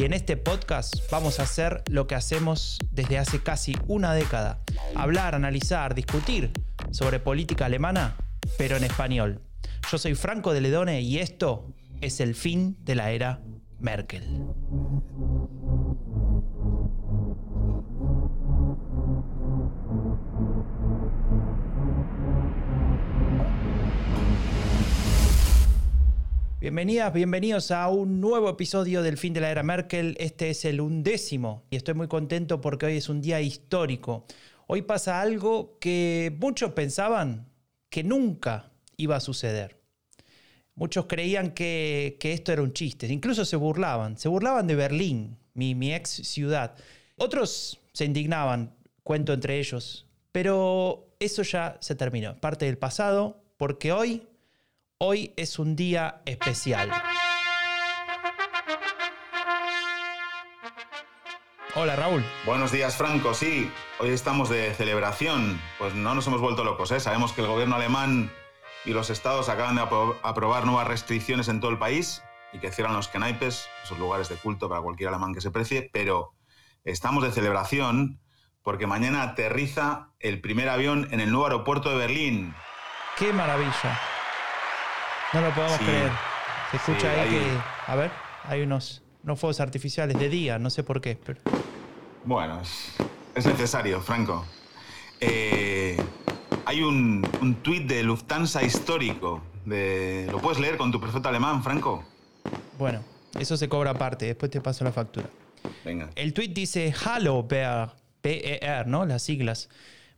Y en este podcast vamos a hacer lo que hacemos desde hace casi una década. Hablar, analizar, discutir sobre política alemana, pero en español. Yo soy Franco de Ledone y esto es el fin de la era Merkel. Bienvenidas, bienvenidos a un nuevo episodio del fin de la era Merkel. Este es el undécimo y estoy muy contento porque hoy es un día histórico. Hoy pasa algo que muchos pensaban que nunca iba a suceder. Muchos creían que, esto era un chiste, incluso se burlaban. Se burlaban de Berlín, mi, mi ex ciudad. Otros se indignaban, cuento entre ellos, pero eso ya se terminó, parte del pasado, porque hoy Hoy es un día especial. Hola Raúl. Buenos días Franco, sí, hoy estamos de celebración, pues no nos hemos vuelto locos, ¿eh? sabemos que el gobierno alemán y los estados acaban de aprobar nuevas restricciones en todo el país y que cierran los kenaipes, esos lugares de culto para cualquier alemán que se precie, pero estamos de celebración porque mañana aterriza el primer avión en el nuevo aeropuerto de Berlín. ¡Qué maravilla! No lo podemos creer. Se escucha ahí que. A ver, hay unos, unos fuegos artificiales de día, no sé por qué. Pero... Bueno, es, necesario, Franco. Eh, hay un, un tuit de Lufthansa histórico. De, ¿Lo puedes leer con tu perfecto alemán, Franco? Bueno, eso se cobra aparte, después te paso la factura. Venga. El tuit dice Hallo BER, BER, ¿no? Las siglas.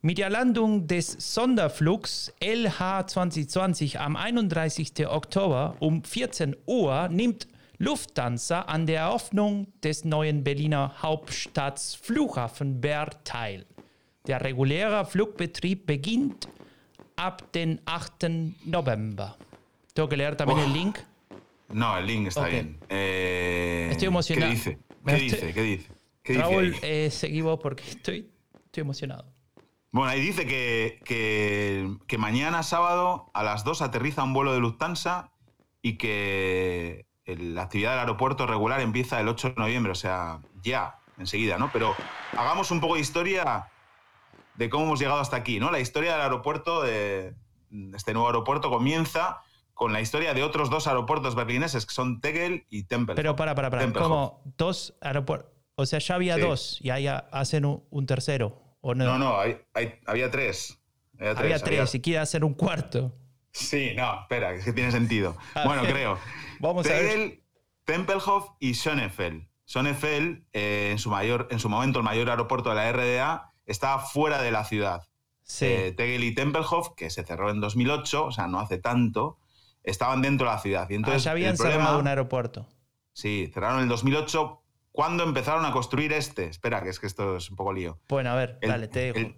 Mit der Landung des Sonderflugs LH 2020 am 31. Oktober um 14 Uhr nimmt Lufthansa an der Eröffnung des neuen Berliner Hauptstadtflughafen Bern teil. Der reguläre Flugbetrieb beginnt ab den 8. November. ¿Tengo que leer también oh. el link? No, el link está okay. bien. Eh, estoy emocionado. ¿Qué dice? ¿Qué dice? ¿Qué dice? ¿Qué Raúl, dice eh, seguimos porque estoy, estoy emocionado. Bueno, ahí dice que, que, mañana sábado a las 2 aterriza un vuelo de Lufthansa y que la actividad del aeropuerto regular empieza el 8 de noviembre, o sea, ya, enseguida, ¿no? Pero hagamos un poco de historia de cómo hemos llegado hasta aquí, ¿no? La historia del aeropuerto, de este nuevo aeropuerto, comienza con la historia de otros dos aeropuertos berlineses, que son Tegel y Tempelhof. Pero para, para, para, ¿cómo dos aeropuertos? O sea, ya había dos y ahí hacen un tercero no? No, había tres. Había tres, y quiere hacer un cuarto. Sí, no, espera, es que tiene sentido. bueno, creo. Vamos a ver. Tempelhof y Schönefeld. Schönefeld, eh, en, su mayor, en su momento el mayor aeropuerto de la RDA, estaba fuera de la ciudad. Sí. Eh, Tegel y Tempelhof, que se cerró en 2008, o sea, no hace tanto, estaban dentro de la ciudad. Y entonces, ah, ya habían cerrado un aeropuerto. Sí, cerraron en el 2008 ¿Cuándo empezaron a construir este? Espera, que es que esto es un poco lío. Bueno, a ver, dale, te digo.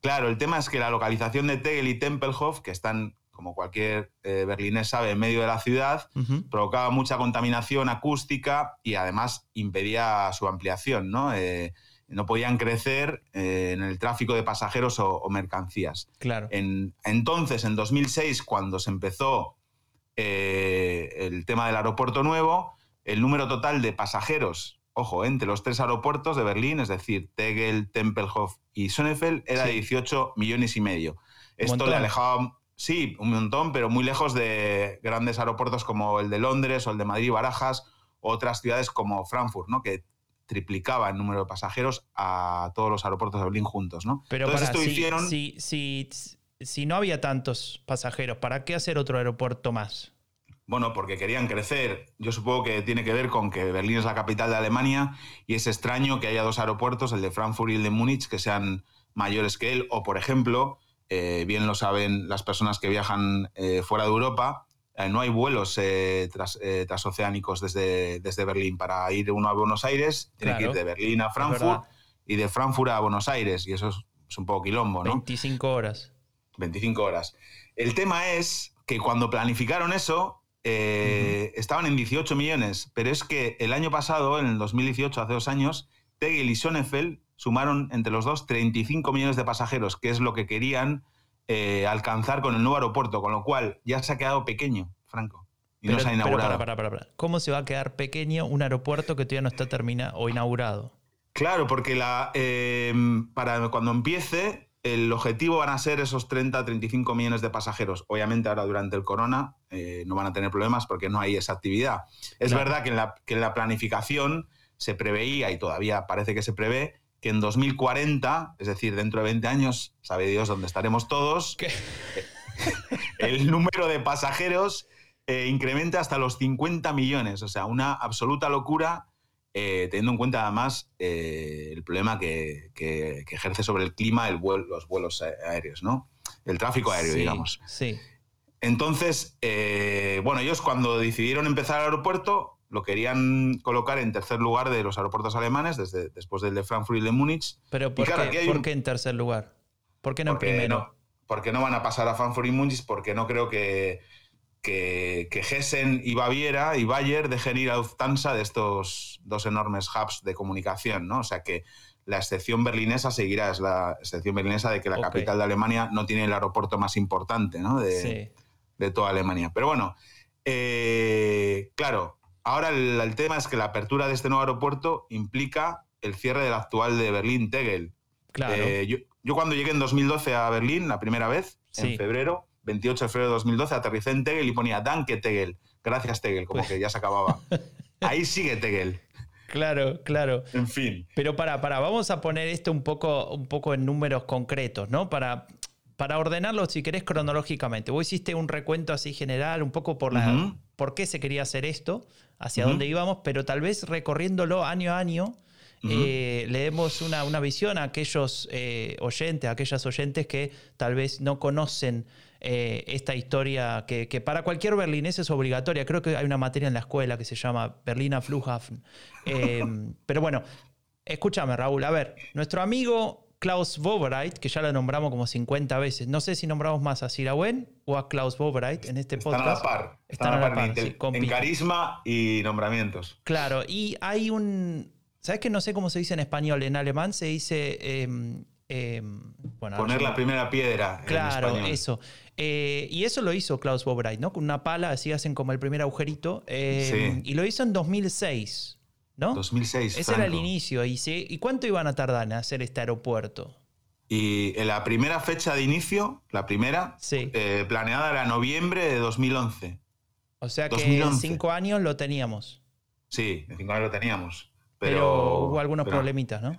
claro, el tema es que la localización de Tegel y Tempelhof, que están, como cualquier eh, berlinés sabe, en medio de la ciudad, provocaba mucha contaminación acústica y además impedía su ampliación, ¿no? Eh, no podían crecer eh, en el tráfico de pasajeros o, mercancías. Claro. entonces, en 2006, cuando se empezó el tema del aeropuerto nuevo, el número total de pasajeros ojo, entre los tres aeropuertos de Berlín, es decir, Tegel, Tempelhof y Schönefeld, era de 18 millones y medio. Esto le alejaba, sí, un montón, pero muy lejos de grandes aeropuertos como el de Londres o el de Madrid Barajas, otras ciudades como Frankfurt, ¿no? que triplicaba el número de pasajeros a todos los aeropuertos de Berlín juntos. ¿no? Pero para, esto hicieron... si, si no había tantos pasajeros, ¿para qué hacer otro aeropuerto más? Bueno, porque querían crecer. Yo supongo que tiene que ver con que Berlín es la capital de Alemania y es extraño que haya dos aeropuertos, el de Frankfurt y el de Múnich, que sean mayores que él. O, por ejemplo, eh, bien lo saben las personas que viajan eh, fuera de Europa, eh, no hay vuelos transoceánicos desde, desde Berlín. Para ir uno a Buenos Aires, tiene que ir de Berlín a Frankfurt y de Frankfurt a Buenos Aires, y eso es, es un poco quilombo, ¿no? 25 horas. 25 horas. El tema es que cuando planificaron eso, eh, estaban en 18 millones, pero es que el año pasado, en el 2018, hace dos años, Tegel y Sonnefeld sumaron entre los dos 35 millones de pasajeros, que es lo que querían eh, alcanzar con el nuevo aeropuerto, con lo cual ya se ha quedado pequeño, Franco. Y no se ha inaugurado. para, para, para, para. ¿Cómo se va a quedar pequeño un aeropuerto que todavía no está terminado o inaugurado? Claro, porque la, eh, para cuando empiece, el objetivo van a ser esos 30, 35 millones de pasajeros. Obviamente ahora durante el corona eh, no van a tener problemas porque no hay esa actividad. Es Claro. verdad que en, la, que en la planificación se preveía, y todavía parece que se prevé, que en 2040, es decir, dentro de 20 años, sabe Dios dónde estaremos todos, ¿Qué? el número de pasajeros eh, incrementa hasta los 50 millones. O sea, una absoluta locura, eh, teniendo en cuenta además eh, el problema que, que- que ejerce sobre el clima el los vuelos aéreos, ¿no? El tráfico aéreo, Sí, digamos. Sí. Entonces, eh, bueno, ellos cuando decidieron empezar el aeropuerto, lo querían colocar en tercer lugar de los aeropuertos alemanes, desde, después del de Frankfurt y de Múnich. Pero ¿por, claro, qué, por en tercer lugar? ¿Por qué no en primero? no, porque no van a pasar a Frankfurt y Múnich, porque no creo que, que, que Hessen y Baviera y Bayer dejen ir a Lufthansa de estos dos enormes hubs de comunicación, ¿no? O sea que la excepción berlinesa seguirá, es la excepción berlinesa de que la capital de Alemania no tiene el aeropuerto más importante, ¿no? De, Sí. de toda Alemania. Pero bueno, eh, claro, ahora el, el tema es que la apertura de este nuevo aeropuerto implica el cierre del actual de Berlín-Tegel. Claro. Eh, yo, yo cuando llegué en 2012 a Berlín, la primera vez, Sí. en febrero, 28 de febrero de 2012, aterricé en Tegel y ponía Danke Tegel, gracias Tegel, como Pues- que ya se acababa. Ahí sigue Tegel, Claro, claro. en fin. Pero para, para, vamos a poner esto un poco, un poco en números concretos, ¿no? Para, para ordenarlo, si querés, cronológicamente. Vos hiciste un recuento así general, un poco por la Ujú. por qué se quería hacer esto, hacia Ujú. dónde íbamos, pero tal vez recorriéndolo año a año, Eh, le demos una, una visión a aquellos eh, oyentes, a aquellas oyentes que tal vez no conocen eh, esta historia que, que para cualquier berlinés es obligatoria. Creo que hay una materia en la escuela que se llama Berliner Flughafen. Eh, pero bueno, escúchame Raúl, a ver, nuestro amigo Klaus Wobereit, que ya lo nombramos como 50 veces, no sé si nombramos más a Sirawen o a Klaus Wobereit en este Están a podcast. la par, Están a la par, en, sí, en carisma y nombramientos. Claro, y hay un. ¿Sabes que no sé cómo se dice en español? En alemán se dice. em, em, bueno, Poner la primera piedra Claro, eso. Eh, y eso lo hizo Klaus Wobereit, ¿no? Con una pala, así hacen como el primer agujerito. em, Sí. Y lo hizo en 2006, ¿no? 2006. Ese era el inicio. ¿Y, sí- ¿Y cuánto iban a tardar en hacer este aeropuerto? Y en la primera fecha de inicio, la primera, Sí. eh, planeada era noviembre de 2011. O sea que 2011. en cinco años lo teníamos. Sí, en cinco años lo teníamos. Pero, Pero, hubo algunos pero problemitas, ¿no?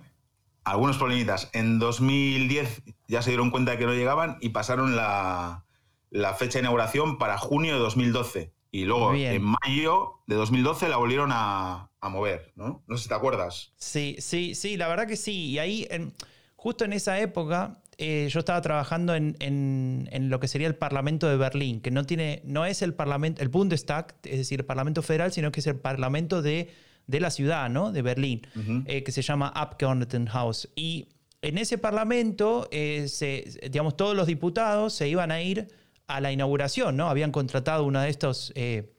Algunos problemitas. En 2010 ya se dieron cuenta de que no llegaban y pasaron la, la fecha de inauguración para junio de 2012. Y luego, en mayo de 2012, la volvieron a, a mover, ¿no? No sé si te acuerdas. Sí, sí, sí, la verdad que sí. Y ahí, en- justo en esa época, eh, yo estaba trabajando en, en- en lo que sería el Parlamento de Berlín, que no tiene, no es el Parlamento, el Bundestag, es decir, el Parlamento Federal, sino que es el Parlamento de, de la ciudad, ¿no? De Berlín, eh, que se llama Abgeordnetenhaus. Y en ese Parlamento, eh, se- digamos, todos los diputados se iban a ir a la inauguración, ¿no? Habían contratado uno de estos eh,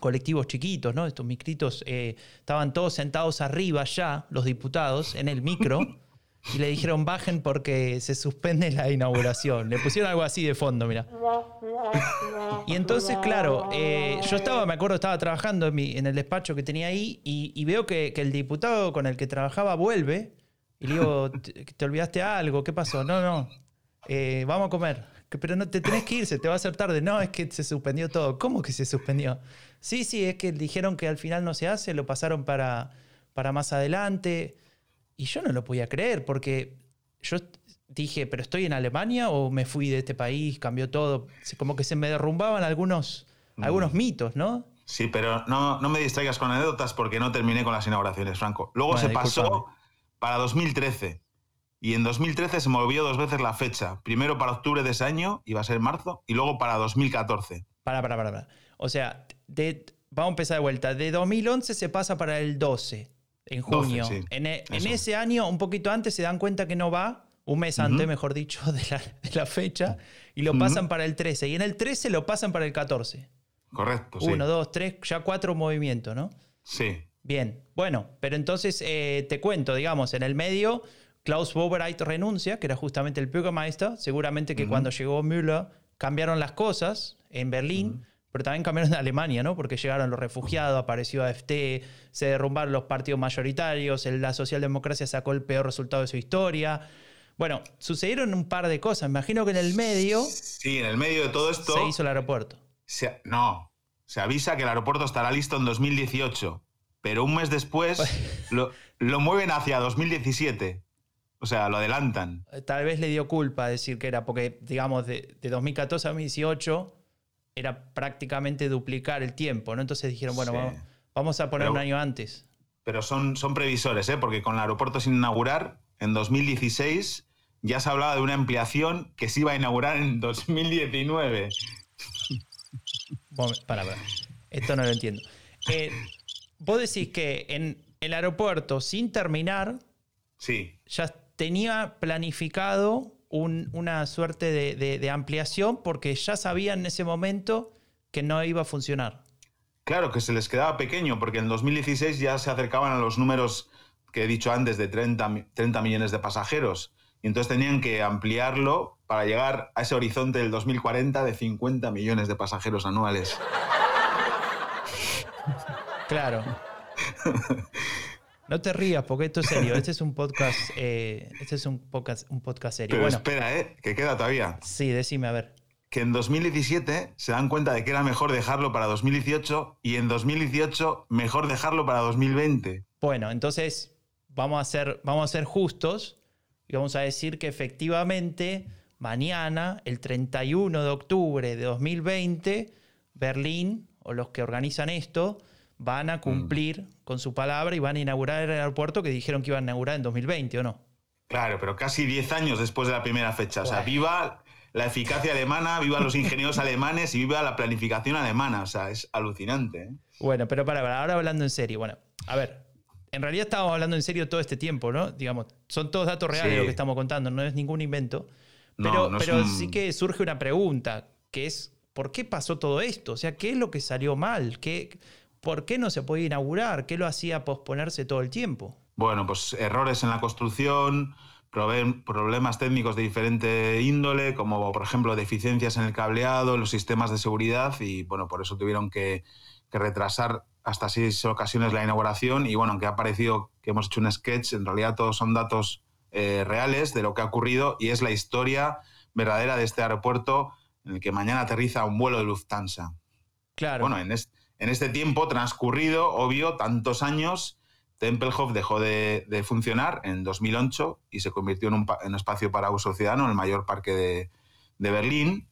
colectivos chiquitos, ¿no? Estos micritos, eh, estaban todos sentados arriba ya, los diputados, en el micro, y le dijeron bajen porque se suspende la inauguración. Le pusieron algo así de fondo, mira. Y entonces, claro, eh, yo estaba, me acuerdo, estaba trabajando en, el despacho que tenía ahí y, veo que, el diputado con el que trabajaba vuelve y le digo, ¿te, te olvidaste algo? ¿Qué pasó? No, no, eh, vamos a comer. Pero no te tenés que ir, se te va a hacer tarde. No, es que se suspendió todo. ¿Cómo que se suspendió? Sí, sí, es que dijeron que al final no se hace, lo pasaron para, para más adelante. Y yo no lo podía creer porque yo dije, ¿pero estoy en Alemania o me fui de este país? Cambió todo. Como que se me derrumbaban algunos, algunos mitos, ¿no? Sí, pero no, no me distraigas con anécdotas porque no terminé con las inauguraciones, Franco. Luego Bueno, se pasó discúlpame. para 2013. Y en 2013 se movió dos veces la fecha. Primero para octubre de ese año, iba a ser marzo, y luego para 2014. Para, para, para, para. O sea, de, vamos a empezar de vuelta. De 2011 se pasa para el 12, en junio. 12, sí. en, e- en ese año, un poquito antes, se dan cuenta que no va, un mes antes, mejor dicho, de la, de la fecha, y lo pasan para el 13. Y en el 13 lo pasan para el 14. Correcto, sí. Uno, dos, tres, ya cuatro movimientos, ¿no? Sí. Bien, bueno, pero entonces eh, te cuento, digamos, en el medio, Klaus Wobereit renuncia, que era justamente el Bürgermeister. Seguramente que cuando llegó Müller cambiaron las cosas en Berlín, pero también cambiaron en Alemania, ¿no? Porque llegaron los refugiados, apareció AFT, se derrumbaron los partidos mayoritarios, la socialdemocracia sacó el peor resultado de su historia. Bueno, sucedieron un par de cosas. Imagino que en el medio Sí, en el medio de todo esto. se hizo el aeropuerto. se- no, se avisa que el aeropuerto estará listo en 2018, pero un mes después lo, lo mueven hacia 2017. O sea, lo adelantan. Tal vez le dio culpa decir que era, porque, digamos, de, de 2014 a 2018 era prácticamente duplicar el tiempo, ¿no? Entonces dijeron, bueno, Sí. vamos, vamos a poner Pero- un año antes. Pero son, son previsores, ¿eh? porque con el aeropuerto sin inaugurar, en 2016 ya se hablaba de una ampliación que se iba a inaugurar en 2019. Bueno, para, para. Esto no lo entiendo. Eh, vos decís que en el aeropuerto, sin terminar, Sí, ya tenía planificado un- una suerte de, de- de ampliación porque ya sabían en ese momento que no iba a funcionar. claro que se les quedaba pequeño, porque en 2016 ya se acercaban a los números que he dicho antes de 30, mi- 30 millones de pasajeros. Y entonces tenían que ampliarlo para llegar a ese horizonte del 2040 de 50 millones de pasajeros anuales. Claro. No te rías, porque esto es serio. Este es un podcast. eh, este es un podcast, un podcast serio. Pero bueno, espera, ¿eh? que queda todavía. sí, decime, a ver. que en 2017 se dan cuenta de que era mejor dejarlo para 2018 y en 2018 mejor dejarlo para 2020. Bueno, entonces vamos a ser, vamos a ser justos y vamos a decir que efectivamente mañana, el 31 de octubre de 2020, Berlín o los que organizan esto van a cumplir con su palabra y van a inaugurar el aeropuerto que dijeron que iban a inaugurar en 2020, ¿o no? Claro, pero casi 10 años después de la primera fecha. O sea, viva la eficacia alemana, viva los ingenieros alemanes y viva la planificación alemana. O sea, es alucinante. ¿eh? Bueno, pero para, para, ahora hablando en serio. Bueno, a ver, en realidad estábamos hablando en serio todo este tiempo, ¿no? Digamos, son todos datos reales Sí. lo que estamos contando, no es ningún invento. Pero, no pero un- sí que surge una pregunta, que es, ¿por qué pasó todo esto? O sea, ¿qué es lo que salió mal? ¿Qué, ¿Por qué no se podía inaugurar? ¿Qué lo hacía posponerse todo el tiempo? Bueno, pues errores en la construcción, problemas técnicos de diferente índole, como por ejemplo deficiencias en el cableado, en los sistemas de seguridad y bueno, por eso tuvieron que, que retrasar hasta seis ocasiones la inauguración y bueno, aunque ha parecido que hemos hecho un sketch, en realidad todos son datos eh, reales de lo que ha ocurrido y es la historia verdadera de este aeropuerto en el que mañana aterriza un vuelo de Lufthansa. Claro. Bueno, en, es- en este tiempo transcurrido, obvio, tantos años, Tempelhof dejó de, de funcionar en 2008 y se convirtió en un, en un espacio para uso ciudadano, el mayor parque de, de Berlín.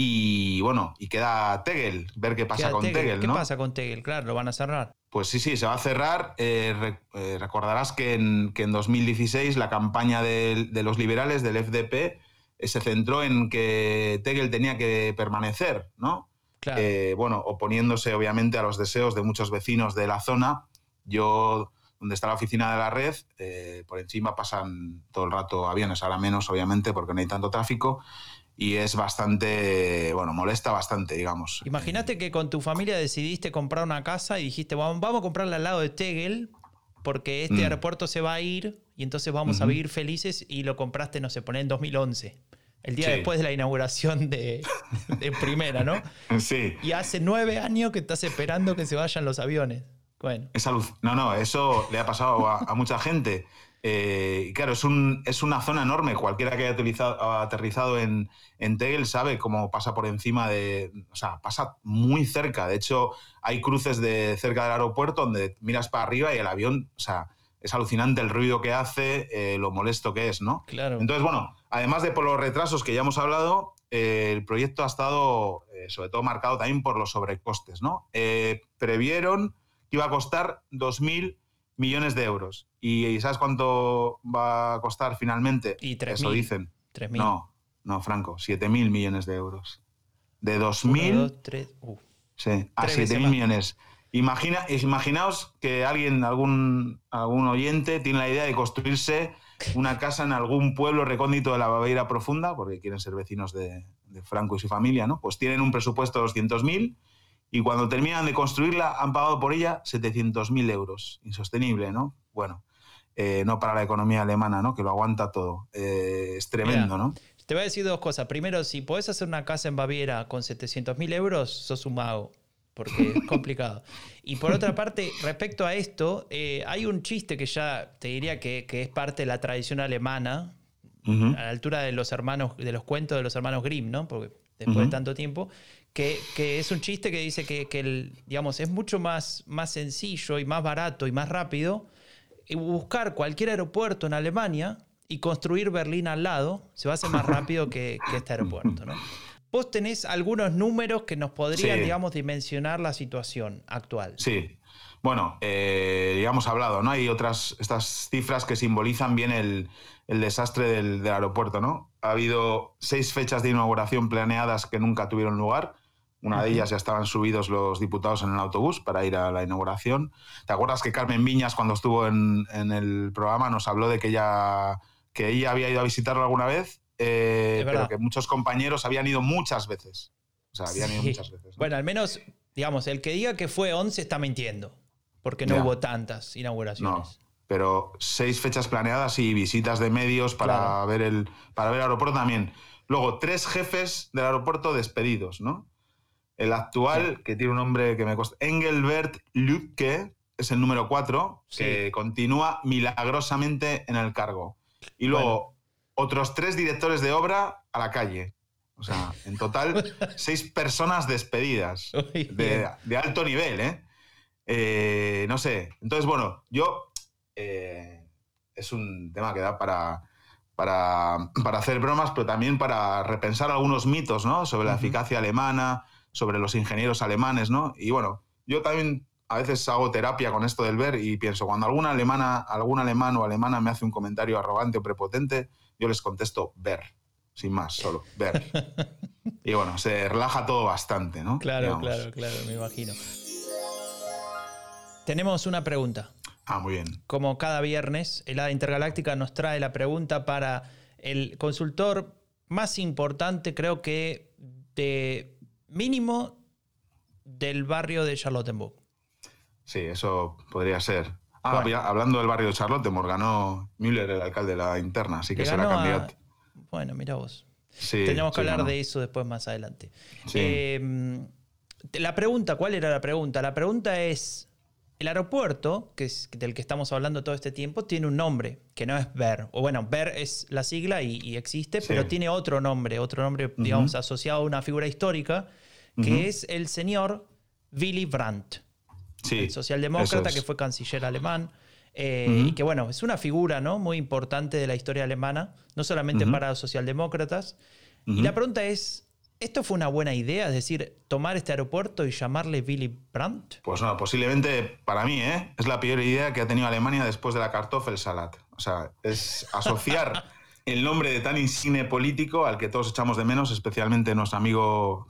Y bueno, y queda Tegel, ver qué pasa Queda con Tegel. Tegel, ¿Qué ¿no? pasa con Tegel? Claro, lo van a cerrar. Pues sí, sí, se va a cerrar. Eh, re- eh, recordarás que en, que en 2016 la campaña del- de, los liberales, del FDP, eh, se centró en que Tegel tenía que permanecer, ¿no? Claro. Eh, bueno, oponiéndose obviamente a los deseos de muchos vecinos de la zona. Yo, donde está la oficina de la red, eh, por encima pasan todo el rato aviones, ahora menos obviamente porque no hay tanto tráfico y es bastante, bueno, molesta bastante, digamos. Imagínate que con tu familia decidiste comprar una casa y dijiste, vamos, vamos a comprarla al lado de Tegel porque este Mm. aeropuerto se va a ir y entonces vamos a vivir felices y lo compraste, no sé, poné en 2011. El día Sí. después de la inauguración de, de primera, ¿no? Sí. Y hace nueve años que estás esperando que se vayan los aviones. Bueno, Es aluc- no, no, eso le ha pasado a, a mucha gente. Eh, y claro, es, un, es una zona enorme. Cualquiera que haya utilizado- aterrizado en, en Tegel sabe cómo pasa por encima de. O sea, pasa muy cerca. De hecho, hay cruces de cerca del aeropuerto donde miras para arriba y el avión. O sea, es alucinante el ruido que hace, eh, lo molesto que es, ¿no? claro. Entonces, bueno, además de por los retrasos que ya hemos hablado, eh, el proyecto ha estado eh, sobre todo marcado también por los sobrecostes, ¿no? Previeron que iba a costar 2.000 millones de euros. ¿Y sabes cuánto va a costar finalmente? Y 3.000. Eso dicen. 3.000. No, no, Franco, 7.000 millones de euros. De Uno, 2.000 dos, tres, uh. sí, a tres veces 7.000 más. millones. Imagina, imaginaos que alguien, algún, algún oyente, tiene la idea de construirse una casa en algún pueblo recóndito de la Babeira Profunda, porque quieren ser vecinos de, Franco y su familia, ¿no? Pues tienen un presupuesto de 200.000 y cuando terminan de construirla han pagado por ella 700.000 euros. Insostenible, ¿no? Bueno, eh, no para la economía alemana, ¿no? Que lo aguanta todo. Eh, es tremendo, ¿no? Te voy a decir dos cosas. Primero, si podés hacer una casa en Baviera con 700.000 euros, sos un mago porque es complicado. Y por otra parte, respecto a esto, eh, hay un chiste que ya te diría que, es parte de la tradición alemana, a la altura de los hermanos, de los cuentos de los hermanos Grimm, ¿no? Porque después de tanto tiempo, que, es un chiste que dice que, el, digamos, es mucho más, más sencillo y más barato y más rápido buscar cualquier aeropuerto en Alemania y construir Berlín al lado, se va a hacer más rápido que, que este aeropuerto, ¿no? Vos tenés algunos números que nos podrían, digamos, dimensionar la situación actual. Sí. Bueno, eh, ya hemos hablado, ¿no? Hay otras, estas cifras que simbolizan bien el, desastre del, aeropuerto, ¿no? Ha habido seis fechas de inauguración planeadas que nunca tuvieron lugar. Una de ellas ya estaban subidos los diputados en el autobús para ir a la inauguración. ¿Te acuerdas que Carmen Viñas, cuando estuvo en, en el programa, nos habló de que ella, que ella había ido a visitarlo alguna vez eh, pero que muchos compañeros habían ido muchas veces. O sea, habían ido muchas veces. Bueno, al menos, digamos, el que diga que fue 11 está mintiendo, porque no hubo tantas inauguraciones. pero seis fechas planeadas y visitas de medios para, ver, el, para ver el aeropuerto también. Luego, tres jefes del aeropuerto despedidos, ¿no? El actual, que tiene un nombre que me cuesta, Engelbert Lübke, es el número cuatro, que continúa milagrosamente en el cargo. Y luego, otros tres directores de obra a la calle. O sea, en total, seis personas despedidas de, alto nivel, ¿eh? ¿eh? No sé. Entonces, bueno, yo. Eh, es un tema que da para, para, hacer bromas, pero también para repensar algunos mitos, ¿no? Sobre la eficacia alemana, sobre los ingenieros alemanes, ¿no? Y bueno, yo también a veces hago terapia con esto del ver y pienso, cuando alguna alemana, algún alemán o alemana me hace un comentario arrogante o prepotente, yo les contesto ver, sin más, solo ver. y bueno, se relaja todo bastante, ¿no? Claro, claro, claro, me imagino. Tenemos una pregunta. Ah, muy bien. Como cada viernes, el ADA Intergaláctica nos trae la pregunta para el consultor más importante, creo que de mínimo del barrio de Charlottenburg. Sí, eso podría ser. Ah, hablando del barrio de Charlotte, ganó Müller, el alcalde de la interna, así que será candidato. Bueno, mira vos. Sí, Tenemos que hablar de eso después más adelante. Eh, la pregunta, ¿cuál era la pregunta? La pregunta es, el aeropuerto, que es del que estamos hablando todo este tiempo, tiene un nombre, que no es BER. O bueno, BER es la sigla y, existe, pero tiene otro nombre, otro nombre, digamos, asociado a una figura histórica, que es el señor Willy Brandt el socialdemócrata que fue canciller alemán. Eh, y que bueno, es una figura ¿no? muy importante de la historia alemana, no solamente para los socialdemócratas. Y la pregunta es, ¿esto fue una buena idea? Es decir, tomar este aeropuerto y llamarle Willy Brandt. Pues no, posiblemente para mí ¿eh? es la peor idea que ha tenido Alemania después de la Kartoffelsalat. O sea, es asociar el nombre de tan insigne político al que todos echamos de menos, especialmente nuestro amigo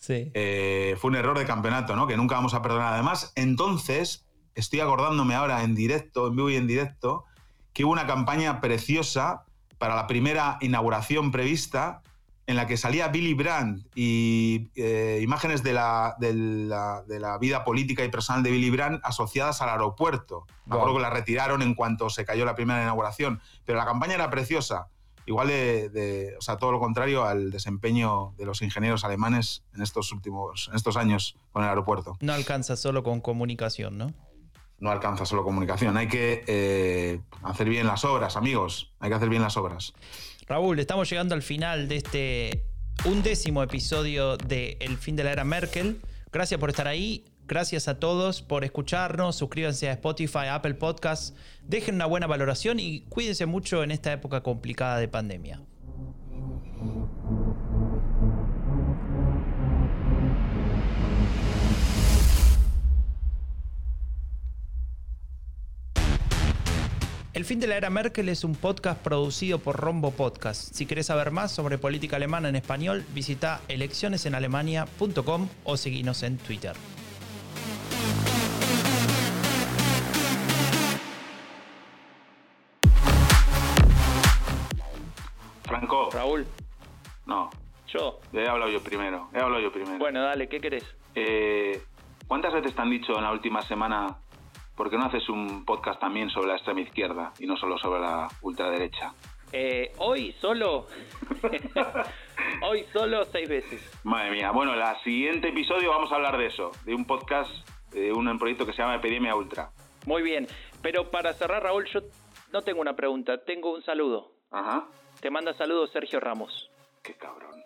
Zirawen, eh, fue un error de campeonato, ¿no? Que nunca vamos a perdonar. Además, entonces, estoy acordándome ahora en directo, en vivo y en directo, que hubo una campaña preciosa para la primera inauguración prevista en la que salía Billy Brandt y eh, imágenes de la, de, la, vida política y personal de Billy Brandt asociadas al aeropuerto. Me acuerdo que la retiraron en cuanto se cayó la primera inauguración, pero la campaña era preciosa igual de, o sea, todo lo contrario al desempeño de los ingenieros alemanes en estos últimos, en estos años con el aeropuerto. No alcanza solo con comunicación, ¿no? No alcanza solo comunicación, hay que eh, hacer bien las obras, amigos, hay que hacer bien las obras. Raúl, estamos llegando al final de este undécimo episodio de El fin de la era Merkel. Gracias por estar ahí. Gracias a todos por escucharnos. Suscríbanse a Spotify, Apple Podcasts. Dejen una buena valoración y cuídense mucho en esta época complicada de pandemia. El fin de la era Merkel es un podcast producido por Rombo Podcast. Si querés saber más sobre política alemana en español, visita eleccionesenalemania.com o seguinos en Twitter. Raúl, No, yo. he hablado yo primero. He hablado yo primero. Bueno, dale, ¿qué querés? Eh, ¿Cuántas veces te han dicho en la última semana por qué no haces un podcast también sobre la extrema izquierda y no solo sobre la ultraderecha? Eh, hoy solo. hoy solo seis veces. Madre mía. Bueno, en el siguiente episodio vamos a hablar de eso, de un podcast, de un proyecto que se llama Epidemia Ultra. Muy bien. Pero para cerrar, Raúl, yo no tengo una pregunta, tengo un saludo. Ajá. Te manda saludos Sergio Ramos. Qué cabrón.